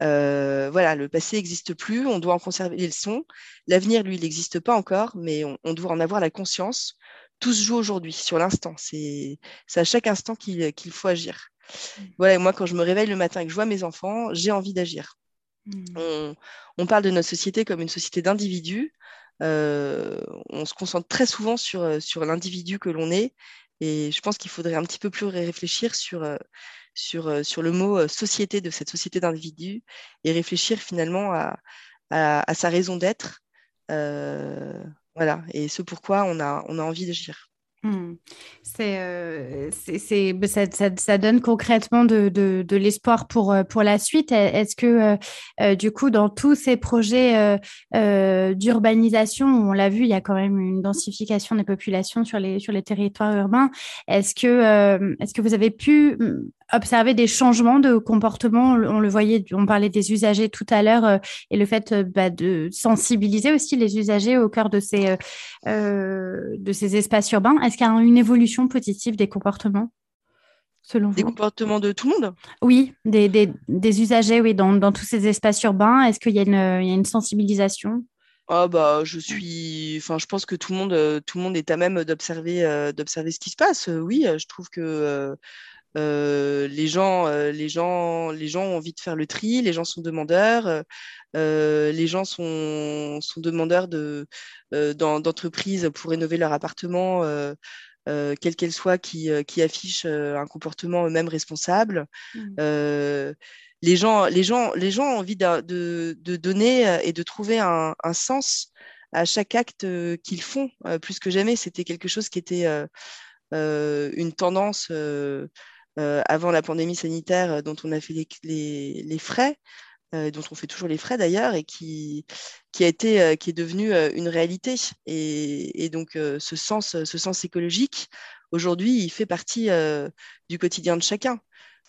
Voilà, le passé n'existe plus, on doit en conserver les leçons. L'avenir, lui, il n'existe pas encore, mais on, doit en avoir la conscience. Tout se joue aujourd'hui, sur l'instant. C'est à chaque instant qu'il faut agir. Mmh. Voilà, moi, quand je me réveille le matin et que je vois mes enfants, j'ai envie d'agir. Mmh. On, parle de notre société comme une société d'individus. Euh, on se concentre très souvent sur, euh, sur l'individu que l'on est. Et je pense qu'il faudrait un petit peu plus réfléchir sur, euh, sur, sur le mot société de cette société d'individus et réfléchir finalement à, à, sa raison d'être. voilà, et ce pourquoi on a, on a envie d'agir. Hmm. Euh, c'est, bah, ça, donne concrètement de, de, l'espoir pour, euh, pour la suite. Est-ce que, euh, du coup, dans tous ces projets d'urbanisation, on l'a vu, il y a quand même une densification des populations sur les, sur les territoires urbains. Est-ce que, est-ce que vous avez pu hmm, observer des changements de comportement. On le voyait, on parlait des usagers tout à l'heure et le fait bah, de sensibiliser aussi les usagers au cœur de ces, de ces espaces urbains. Est-ce qu'il y a une évolution positive des comportements selon Des comportements de tout le monde? Oui, des, des, usagers oui, dans, dans, tous ces espaces urbains. Est-ce qu'il y, y, a une sensibilisation? Ah bah je suis enfin je pense que tout le monde tout le monde est à même d'observer euh, d'observer ce qui se passe. Oui je trouve que euh, les gens les gens les gens ont envie de faire le tri les gens sont demandeurs les gens sont, sont demandeurs de d'entreprises pour rénover leur appartement euh, quelle qu'elle soit, qui, euh, qui affiche euh, un comportement eux-mêmes responsable. Mmh. les, gens, les, gens, les gens ont envie de, de, donner et de trouver un, un sens à chaque acte qu'ils font. plus que jamais, c'était quelque chose qui était une tendance avant la pandémie sanitaire dont on a fait les, frais. Euh, dont on fait toujours les frais d'ailleurs, et qui, a été, euh, qui est devenu euh, une réalité. Et, donc ce, sens, ce sens écologique, aujourd'hui, il fait partie du quotidien de chacun.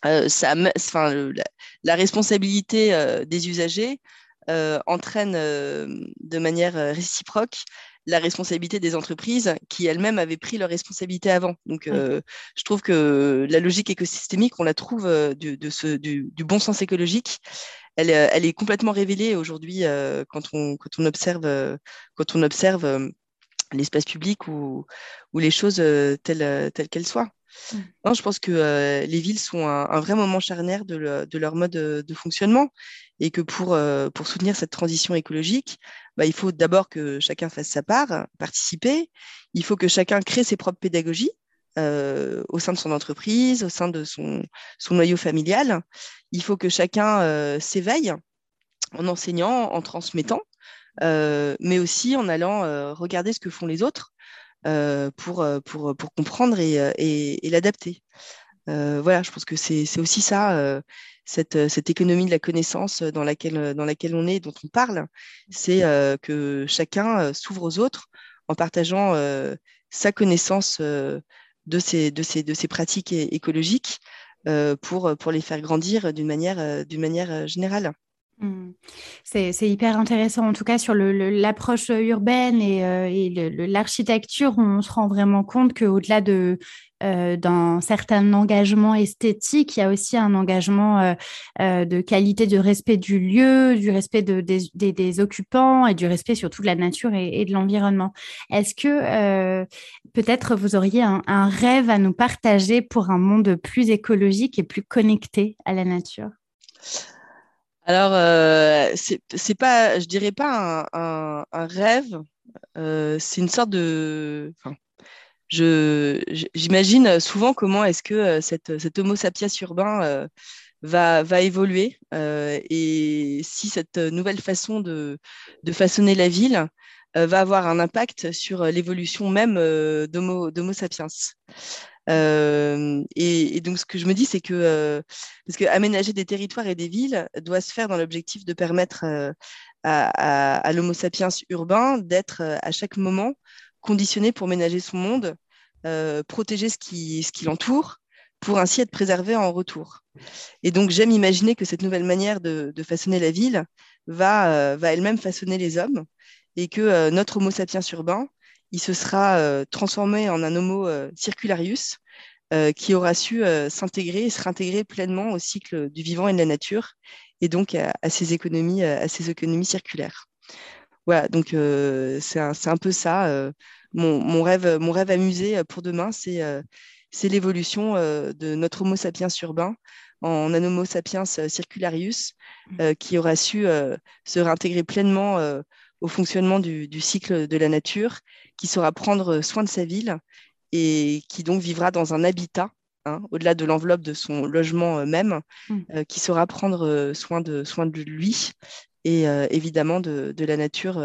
La, responsabilité des usagers entraîne de manière réciproque la responsabilité des entreprises qui elles-mêmes avaient pris leur responsabilité avant. Donc, je trouve que la logique écosystémique, on la trouve de ce, du, du, bon sens écologique euh, elle, est complètement révélée aujourd'hui euh, quand, on, quand on observe, euh, quand on observe l'espace public ou, les choses telles qu'elles soient. Mmh. je pense que les villes sont un, vrai moment charnière de, leur mode de, fonctionnement et que pour, pour soutenir cette transition écologique, bah, il faut d'abord que chacun fasse sa part, participer. Il faut que chacun crée ses propres pédagogies euh, au sein de son entreprise, au sein de son, son noyau familial. Il faut que chacun euh, s'éveille en enseignant, en transmettant, euh, mais aussi en allant regarder ce que font les autres pour, pour, pour, comprendre et, l'adapter. voilà, je pense que c'est aussi ça, cette, économie de la connaissance dans laquelle, dans laquelle on est, dont on parle, c'est que chacun s'ouvre aux autres en partageant sa connaissance de ces, pratiques écologiques euh, pour, les faire grandir d'une manière, euh, euh, générale. Mmh. C'est hyper intéressant, en tout cas sur l'approche urbaine et, euh, l'architecture, on se rend vraiment compte qu'au-delà de euh, d'un certain engagement esthétique, il y a aussi un engagement euh, de qualité, de respect du lieu, du respect de, des, occupants et du respect surtout de la nature et, de l'environnement. Est-ce que peut-être vous auriez un rêve à nous partager pour un monde plus écologique et plus connecté à la nature? Alors, euh, c'est pas, je dirais pas un, rêve, euh, c'est une sorte de. j'imagine souvent comment est-ce que euh, cette, cet Homo sapiens urbain va, va évoluer et si cette nouvelle façon de, de façonner la ville va avoir un impact sur l'évolution même d'Homo sapiens. Euh, et, donc, ce que je me dis, c'est que, euh, parce que aménager des territoires et des villes doit se faire dans l'objectif de permettre euh, à, l'Homo sapiens urbain d'être à chaque moment conditionné pour ménager son monde, protéger ce qui, ce qui l'entoure, pour ainsi être préservé en retour. Et donc, j'aime imaginer que cette nouvelle manière de, de façonner la ville va, va elle-même façonner les hommes et que notre Homo sapiens urbain il se sera euh, transformé en un Homo euh, circularius euh, qui aura su s'intégrer et se réintégrer pleinement au cycle du vivant et de la nature et donc à, ces économies, à ces économies circulaires. Voilà, donc c'est un, peu ça. Mon, rêve, mon rêve amusé pour demain, c'est l'évolution de notre Homo sapiens urbain en un Homo sapiens circularius mmh. qui aura su se réintégrer pleinement au fonctionnement du, cycle de la nature, qui saura prendre soin de sa ville et qui donc vivra dans un habitat, hein, au-delà de l'enveloppe de son logement euh, même, mm. euh, qui saura prendre euh, soin de, soin de lui et évidemment de, de, la nature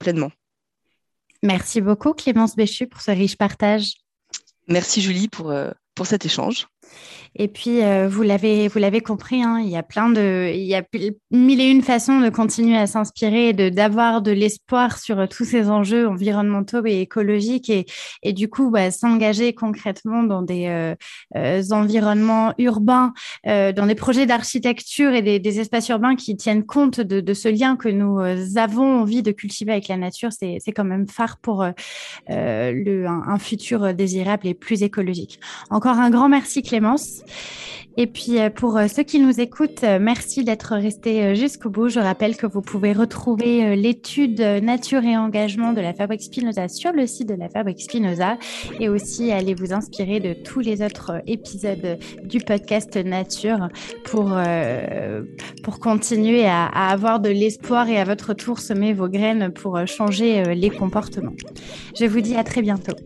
pleinement. Merci beaucoup Clémence Béchu pour ce riche partage. Merci Julie pour, pour cet échange. Et puis, euh, vous l'avez, vous l'avez compris, hein, il y a plein de, il y a mille et une façons de continuer à s'inspirer, de d'avoir de l'espoir sur tous ces enjeux environnementaux et écologiques, et, et du coup, bah, s'engager concrètement dans des euh, euh, environnements urbains, dans des projets d'architecture et des, des, espaces urbains qui tiennent compte de, de, ce lien que nous avons envie de cultiver avec la nature. C'est, quand même phare pour le, un futur désirable et plus écologique. Encore un grand merci, Clémence. Et puis euh, pour euh, ceux qui nous écoutent, euh, merci d'être restés jusqu'au bout. Je rappelle que vous pouvez retrouver l'étude Nature et engagement de la Fabrique Spinoza sur le site de la Fabrique Spinoza et aussi aller vous inspirer de tous les autres épisodes du podcast Nature pour, continuer à avoir de l'espoir et à votre tour semer vos graines pour changer les comportements. Je vous dis à très bientôt.